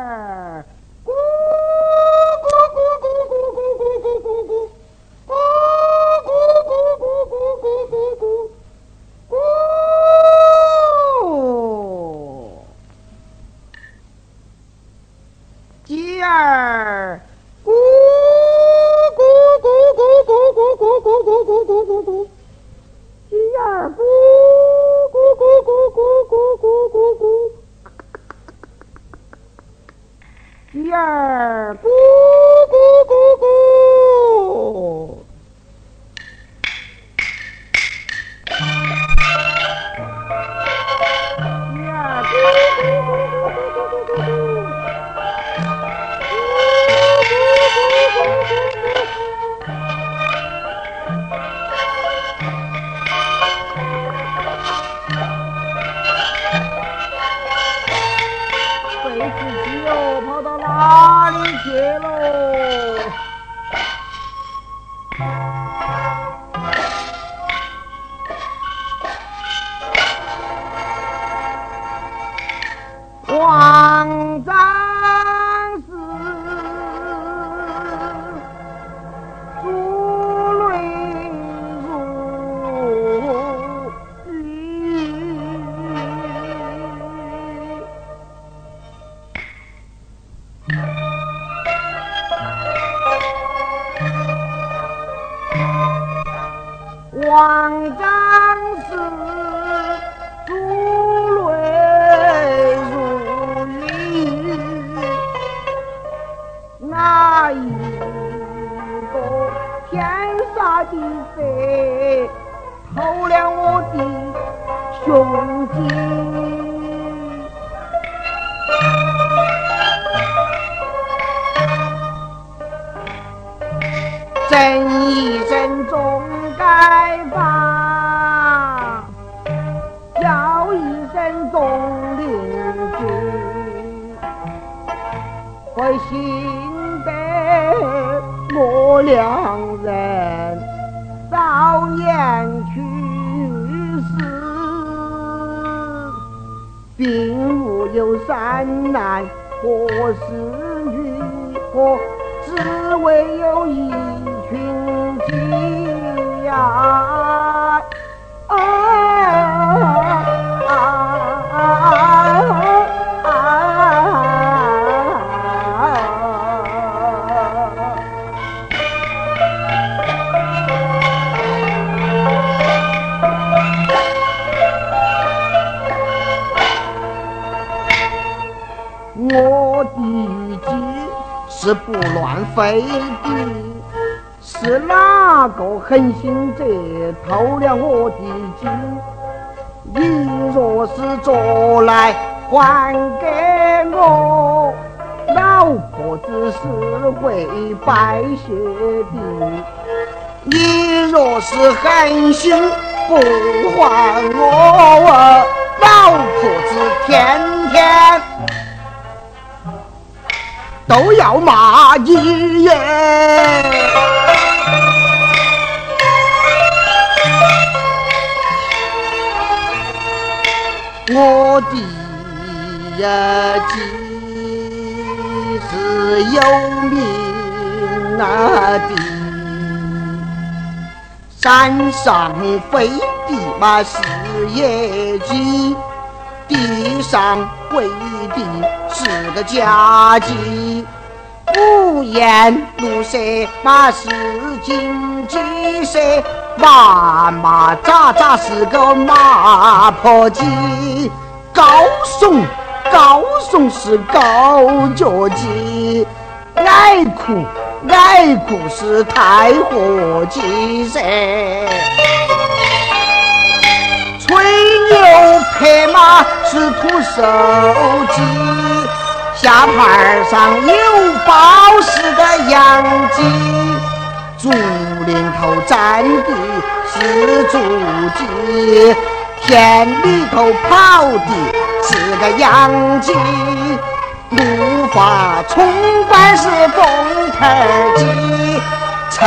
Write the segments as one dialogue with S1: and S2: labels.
S1: 儿，咕咕咕咕咕咕咕咕咕咕，咕咕咕咕咕咕咕咕咕，咕鸡儿，咕咕咕咕咕咕咕咕咕咕咕咕咕。Ya, 不正义正中该发，叫一声东邻居，会心得我两人早言去。并无有三男或是女，我只为有一群鸡呀。乱飞的是哪个狠心者偷了我的鸡？你若是捉来还给我，老婆子是会拜谢的。你若是狠心不还我，老婆子天天。都要骂你耶！我的呀鸡是有名的，山上飞的嘛是野鸡，地上喂的。是个家鸡，五颜六色嘛是金鸡色，麻麻喳喳是个麻婆鸡，高耸高耸是高脚鸡，爱哭爱哭是太和鸡噻，吹牛拍马是土手鸡。下盘上有宝石的羊鸡，竹林头站的是竹鸡，田里头跑的是个羊鸡，怒发冲冠是风头鸡，层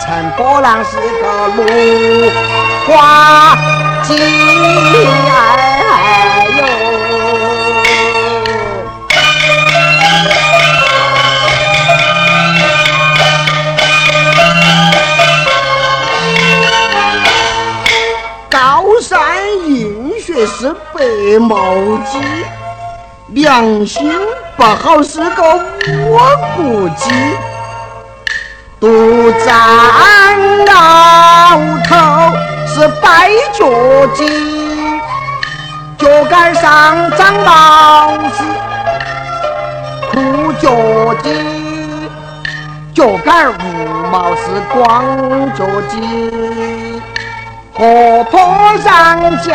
S1: 层波浪是个芦花鸡儿毛鸡，良心不好是个窝骨鸡，独占鳌头是白脚鸡，脚杆上长毛是枯脚鸡，脚杆无毛是光脚鸡，河坡上叫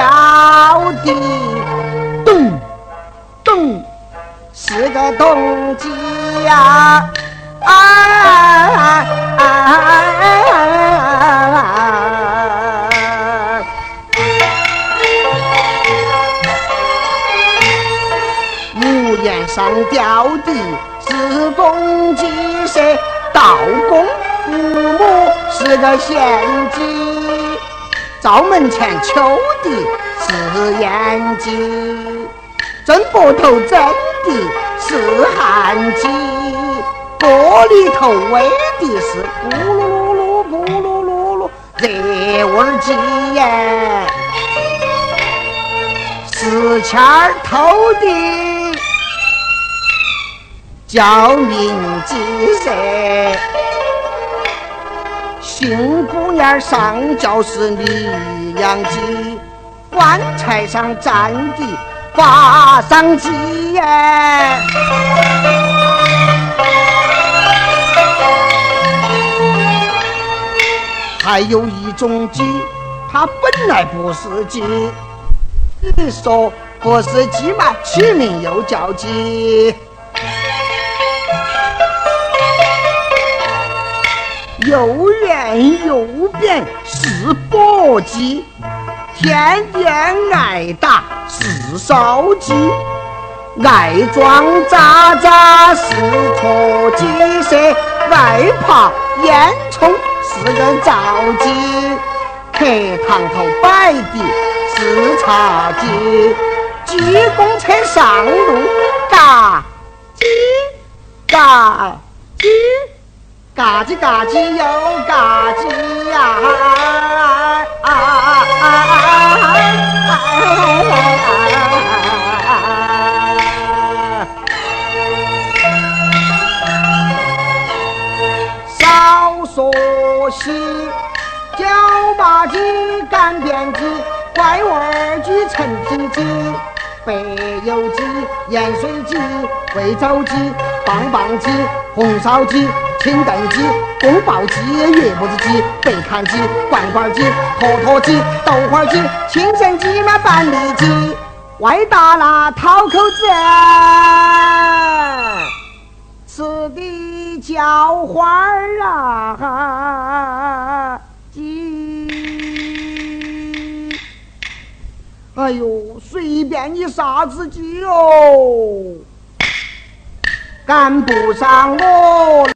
S1: 的咚。咚，是个动机呀！啊啊啊啊！屋檐上吊的是公鸡舍，道公父母是个贤鸡，灶门前求的是燕鸡。正膊头真的是汗鸡，锅里头煨的是咕噜噜噜、咕噜噜噜热味鸡耶，四钱儿偷的叫名鸡噻，新姑娘上轿是李阳鸡，棺材上站的。发上鸡耶，还有一种鸡，它本来不是鸡。你说不是鸡嘛，取名又叫鸡。又圆又扁是簸箕，天天挨打。是烧鸡，爱装渣渣是脱鸡舍，爱爬烟囱是个灶鸡，客堂头摆的是茶几，鸡公车上路嘎叽嘎叽，嘎叽嘎叽又嘎叽呀！少说些，椒麻鸡、干煸鸡、怪味鸡、陈皮鸡、白油鸡、盐水鸡、贵州鸡、棒棒鸡、红烧鸡。清炖鸡、宫保鸡、月脖子鸡、白砍鸡、罐罐鸡、坨坨鸡、豆花鸡、清蒸鸡嘛、板栗鸡，外大那讨口子，吃的叫花儿啊鸡！哎呦，随便你啥子鸡哦，赶不上我。